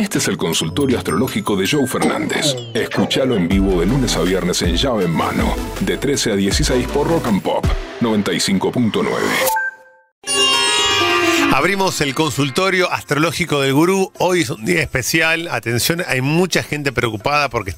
Este es el consultorio astrológico de Joe Fernández. Escúchalo en vivo de lunes a viernes en llave en mano, de 13 a 16 por Rock and Pop 95.9. Abrimos el consultorio astrológico del gurú. Hoy es un día especial. Atención, hay mucha gente preocupada porque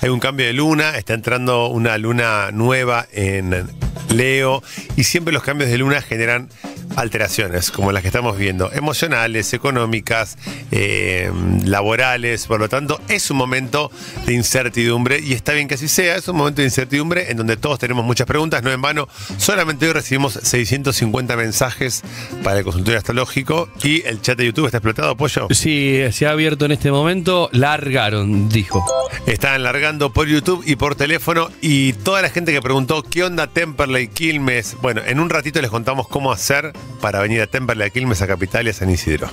hay un cambio de luna. Está entrando una luna nueva en Leo. Y siempre los cambios de luna generan alteraciones, como las que estamos viendo, emocionales, económicas, eh, laborales. Por lo tanto, es un momento de incertidumbre y está bien que así sea. Es un momento de incertidumbre en donde todos tenemos muchas preguntas. No en vano, solamente hoy recibimos 650 mensajes para el consultorio astrológico y el chat de YouTube está explotado, pollo. Sí, se ha abierto en este momento. Largaron, dijo. Están largando por YouTube y por teléfono y toda la gente que preguntó qué onda Temperley, Quilmes. Bueno, en un ratito les contamos cómo hacer para venir a Temperley, a Quilmes, a Capital y a San Isidro.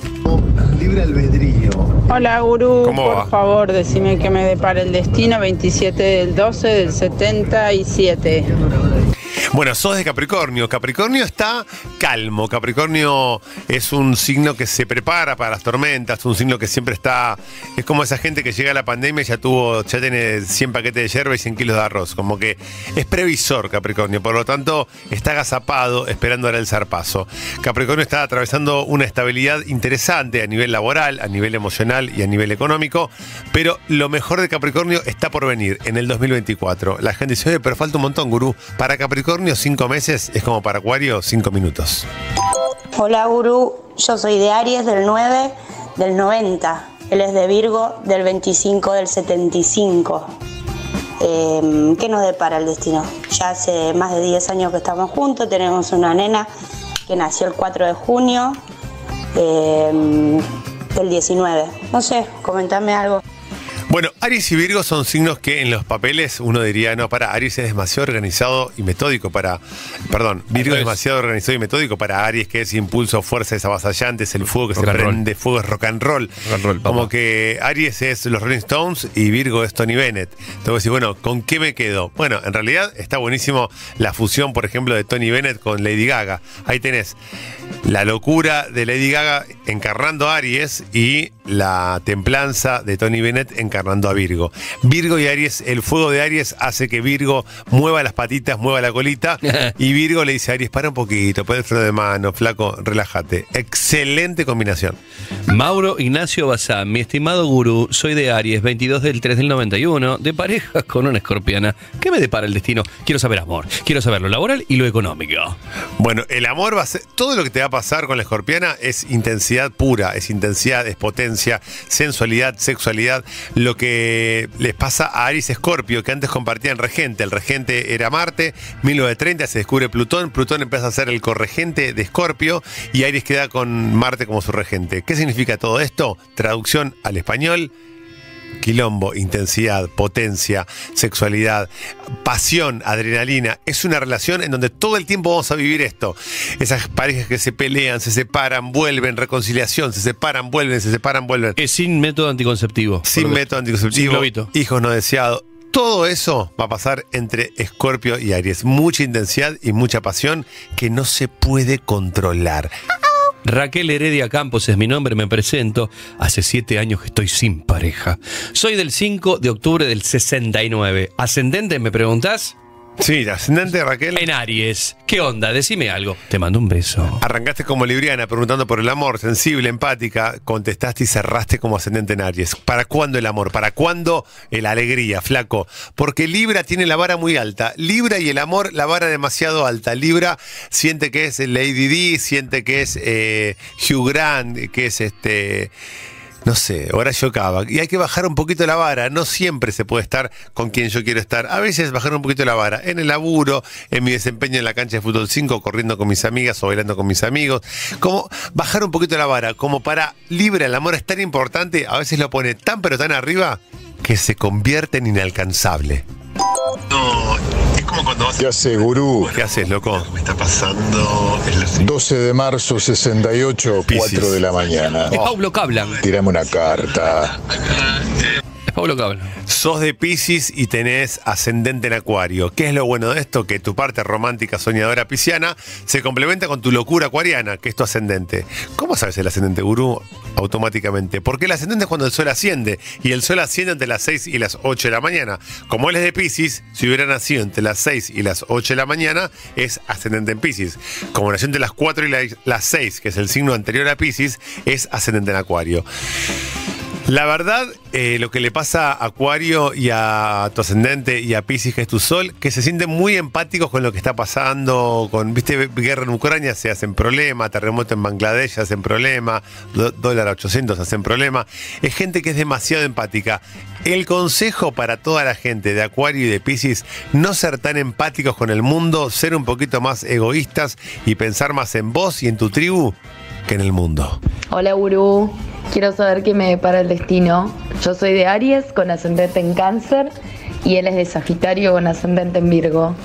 Libre albedrío. Hola Gurú, ¿Cómo por va? favor decime que me depara el destino 27 del 12 del 77. Bueno, sos de Capricornio. Capricornio está calmo. Capricornio es un signo que se prepara para las tormentas, un signo que siempre está. Es como esa gente que llega a la pandemia y ya tuvo, ya tiene 100 paquetes de yerba y 100 kilos de arroz. Como que es previsor Capricornio. Por lo tanto, está agazapado esperando ahora el zarpazo. Capricornio está atravesando una estabilidad interesante a nivel laboral, a nivel emocional y a nivel económico. Pero lo mejor de Capricornio está por venir en el 2024. La gente dice, oye, pero falta un montón, gurú. Para Capricornio, cinco meses es como para Acuario, cinco minutos. Hola Gurú, yo soy de Aries del 9 del 90. Él es de Virgo del 25 del 75. Eh, ¿Qué nos depara el destino? Ya hace más de 10 años que estamos juntos, tenemos una nena que nació el 4 de junio eh, del 19. No sé, comentame algo. Bueno, Aries y Virgo son signos que en los papeles uno diría, no, para, Aries es demasiado organizado y metódico para, perdón, Virgo es demasiado organizado y metódico para Aries, que es impulso, fuerza, es avasallante, es el fuego que Rock se roll. prende, fuego es rock and roll. Rock and roll, papá. Como que Aries es los Rolling Stones y Virgo es Tony Bennett. Entonces decir, bueno, ¿con qué me quedo? Bueno, en realidad está buenísimo la fusión, por ejemplo, de Tony Bennett con Lady Gaga. Ahí tenés la locura de Lady Gaga encarnando a Aries y la templanza de Tony Bennett encarnando a Virgo. Virgo y Aries, el fuego de Aries hace que Virgo mueva las patitas, mueva la colita y Virgo le dice a Aries, para un poquito, pon el freno de mano, flaco, relájate. Excelente combinación. Mauro Ignacio Bazán, mi estimado gurú, soy de Aries, 22 del 3 del 91, de pareja con una escorpiana. ¿Qué me depara el destino? Quiero saber amor, quiero saber lo laboral y lo económico. Bueno, el amor va a ser. Todo lo que te va a pasar con la escorpiana es intensidad pura, es intensidad, es potencia, sensualidad, sexualidad. Lo que les pasa a Aries Escorpio, que antes compartían regente. El regente era Marte, 1930 se descubre Plutón. Plutón empieza a ser el corregente de Escorpio y Aries queda con Marte como su regente. ¿Qué significa todo esto? Traducción al español. Quilombo, intensidad, potencia, sexualidad, pasión, adrenalina. Es una relación en donde todo el tiempo vamos a vivir esto. Esas parejas que se pelean, se separan, vuelven, reconciliación, se separan, vuelven, se separan, vuelven. Es sin método anticonceptivo. Sin método anticonceptivo, Sin hijos no deseados. Todo eso va a pasar entre Escorpio y Aries. Mucha intensidad y mucha pasión que no se puede controlar. Raquel Heredia Campos es mi nombre, me presento. Hace siete años que estoy sin pareja. Soy del 5 de octubre del 69. ¿Ascendente, me preguntás? Sí, ascendente Raquel. En Aries. ¿Qué onda? Decime algo. Te mando un beso. Arrancaste como libriana preguntando por el amor, sensible, empática, contestaste y cerraste como ascendente en Aries. ¿Para cuándo el amor? ¿Para cuándo la alegría, flaco? Porque Libra tiene la vara muy alta. Libra y el amor, la vara demasiado alta. Libra siente que es Lady Di, siente que es eh, Hugh Grant, que es este... No sé, Horacio Cava. Y hay que bajar un poquito la vara. No siempre se puede estar con quien yo quiero estar. A veces bajar un poquito la vara. En el laburo, en mi desempeño en la cancha de fútbol 5, corriendo con mis amigas o bailando con mis amigos. Como bajar un poquito la vara. Como para libre el amor es tan importante, a veces lo pone tan pero tan arriba que se convierte en inalcanzable. Es cuando vas ¿Qué hace, gurú? ¿Qué haces, loco? Me está pasando 12 de marzo, 68, Piscis. 4 de la mañana. Es Paulo Cablan. Tirame una carta. Pablo Cabal. Sos de Pisces y tenés ascendente en Acuario. ¿Qué es lo bueno de esto? Que tu parte romántica soñadora pisciana se complementa con tu locura acuariana, que es tu ascendente. ¿Cómo sabes el ascendente gurú? Automáticamente. Porque el ascendente es cuando el sol asciende. Y el sol asciende entre las 6 y las 8 de la mañana. Como él es de Pisces, si hubiera nacido entre las 6 y las 8 de la mañana, es ascendente en Pisces. Como nació entre las 4 y la- las 6, que es el signo anterior a Pisces, es ascendente en Acuario. La verdad, eh, lo que le pasa a Acuario y a tu ascendente y a Pisces, que es tu sol, que se sienten muy empáticos con lo que está pasando, con, viste, guerra en Ucrania, se hacen problema, terremoto en Bangladesh, se hacen problema, dólar a 800, se hacen problema. Es gente que es demasiado empática. El consejo para toda la gente de Acuario y de Pisces, no ser tan empáticos con el mundo, ser un poquito más egoístas y pensar más en vos y en tu tribu en el mundo. Hola Gurú, quiero saber qué me depara el destino. Yo soy de Aries con ascendente en cáncer y él es de Sagitario con ascendente en Virgo.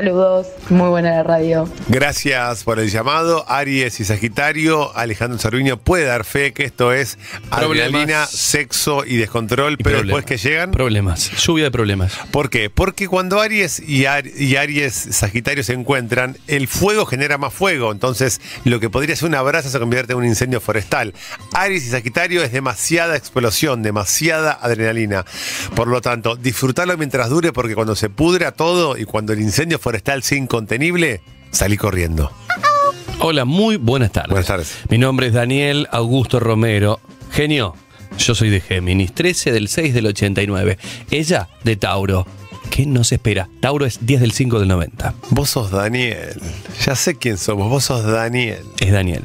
Saludos, muy buena la radio. Gracias por el llamado. Aries y Sagitario, Alejandro Cerviño puede dar fe que esto es Problemas. adrenalina, sexo y descontrol, Y pero problemas. después que llegan. Problemas. Lluvia de problemas. ¿Por qué? Porque cuando Aries y, Ar- y Aries Sagitario se encuentran, el fuego genera más fuego. Entonces, lo que podría ser una brasa se convierte en un incendio forestal. Aries y Sagitario es demasiada explosión, demasiada adrenalina. Por lo tanto, disfrutarlo mientras dure, porque cuando se pudra todo y cuando el incendio forestal sea incontenible, salí corriendo. Hola, muy buenas tardes. Buenas tardes. Mi nombre es Daniel Augusto Romero. Genio, yo soy de Géminis, 13 del 6 del 89. Ella de Tauro. ¿Qué nos espera? Tauro es 10 del 5 del 90. Vos sos Daniel. Ya sé quién somos. Vos sos Daniel. Es Daniel.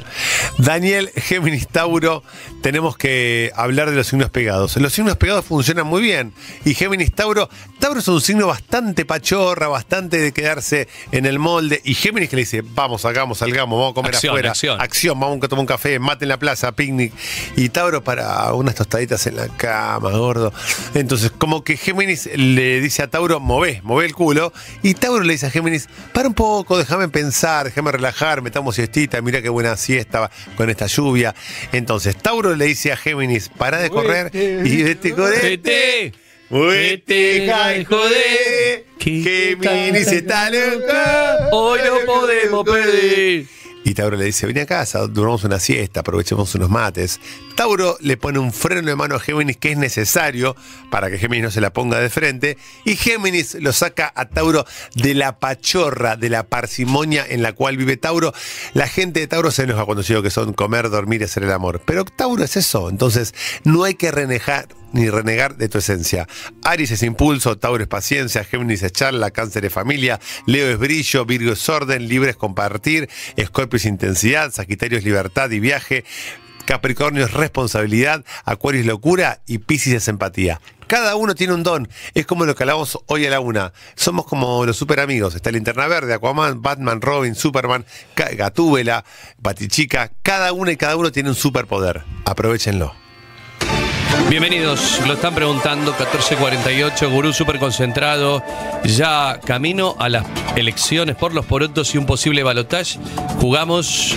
Daniel, Géminis, Tauro, tenemos que hablar de los signos pegados. Los signos pegados funcionan muy bien. Y Géminis, Tauro, Tauro es un signo bastante pachorra, bastante de quedarse en el molde. Y Géminis que le dice, vamos, hagamos, salgamos, vamos a comer Acción, afuera. acción. vamos a tomar un café, mate en la plaza, picnic. Y Tauro para unas tostaditas en la cama, gordo. Entonces, como que Géminis le dice a Tauro, mové, mové el culo. Y Tauro le dice a Géminis, para un poco, déjame pensar, déjame relajar, metamos siestita, mira qué buena siesta con esta lluvia. Entonces, Tauro le dice a Géminis, para de correr y vete correte. Muévete, jai, joder. Géminis está loca. Hoy no podemos perder. Y Tauro le dice, vení a casa, duramos una siesta, aprovechemos unos mates. Tauro le pone un freno de mano a Géminis que es necesario para que Géminis no se la ponga de frente. Y Géminis lo saca a Tauro de la pachorra, de la parsimonia en la cual vive Tauro. La gente de Tauro se enoja cuando yo digo que son comer, dormir y hacer el amor. Pero Tauro es eso, entonces no hay que renegar ni renegar de tu esencia. Aries es impulso, Tauro es paciencia, Géminis es charla, Cáncer es familia, Leo es brillo, Virgo es orden, Libre es compartir, Escorpio es intensidad, Sagitario es libertad y viaje, Capricornio es responsabilidad, Acuario es locura y Piscis es empatía. Cada uno tiene un don. Es como lo que hablamos hoy a la una. Somos como los super amigos. Está Linterna Verde, Aquaman, Batman, Robin, Superman, Gatúbela, Batichica. Cada uno y cada uno tiene un superpoder. Aprovechenlo. Bienvenidos, lo están preguntando, 1448, gurú súper concentrado, ya camino a las elecciones por los porotos y un posible balotaje. Jugamos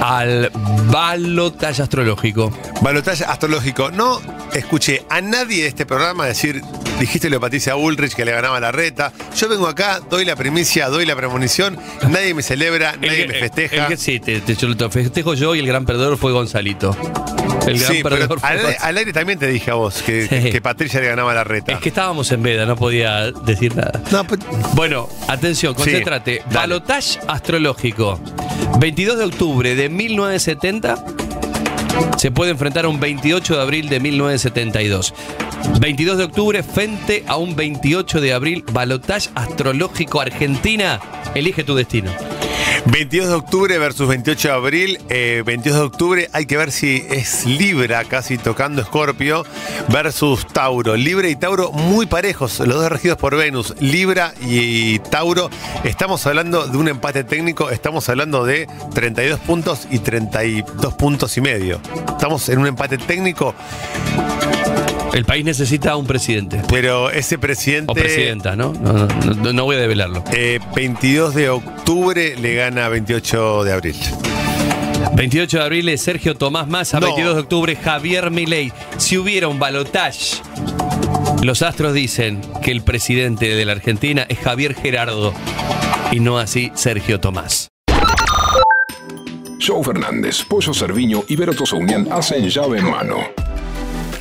al balotaje astrológico. Balotaje astrológico. No escuché a nadie de este programa decir, dijiste lo Patricia Bullrich que le ganaba la reta. Yo vengo acá, doy la primicia, doy la premonición, nadie me celebra, nadie me festeja. el que sí, te, te- lo festejo yo y el gran perdedor fue Gonzalito. El gran Sí, pero perdedor fue al, aire también te dije a vos que, Sí. que Patricia le ganaba la reta. Es que estábamos en veda, no podía decir nada. No, pues- Bueno, atención, concéntrate. Balotage astrológico. 22 de octubre de 1970 se puede enfrentar a un 28 de abril de 1972. 22 de octubre frente a un 28 de abril. Balotage astrológico Argentina. Elige tu destino. 22 de octubre versus 28 de abril. Eh, 22 de octubre hay que ver si es Libra, casi tocando Escorpio, versus Tauro. Libra y Tauro muy parejos, los dos regidos por Venus. Libra y Tauro. Estamos hablando de un empate técnico, estamos hablando de 32 puntos y 32 puntos y medio. Estamos en un empate técnico, el país necesita un presidente. Pero ese presidente. O presidenta, ¿no? No, voy a develarlo. Eh, 22 de octubre le gana 28 de abril. 28 de abril es Sergio Tomás Massa, 22 de octubre Javier Milei. Si hubiera un balotage, los astros dicen que el presidente de la Argentina es Javier Gerardo y no así Sergio Tomás. Joe Fernández, Pollo Cerviño y Beroto Saunian hacen llave en mano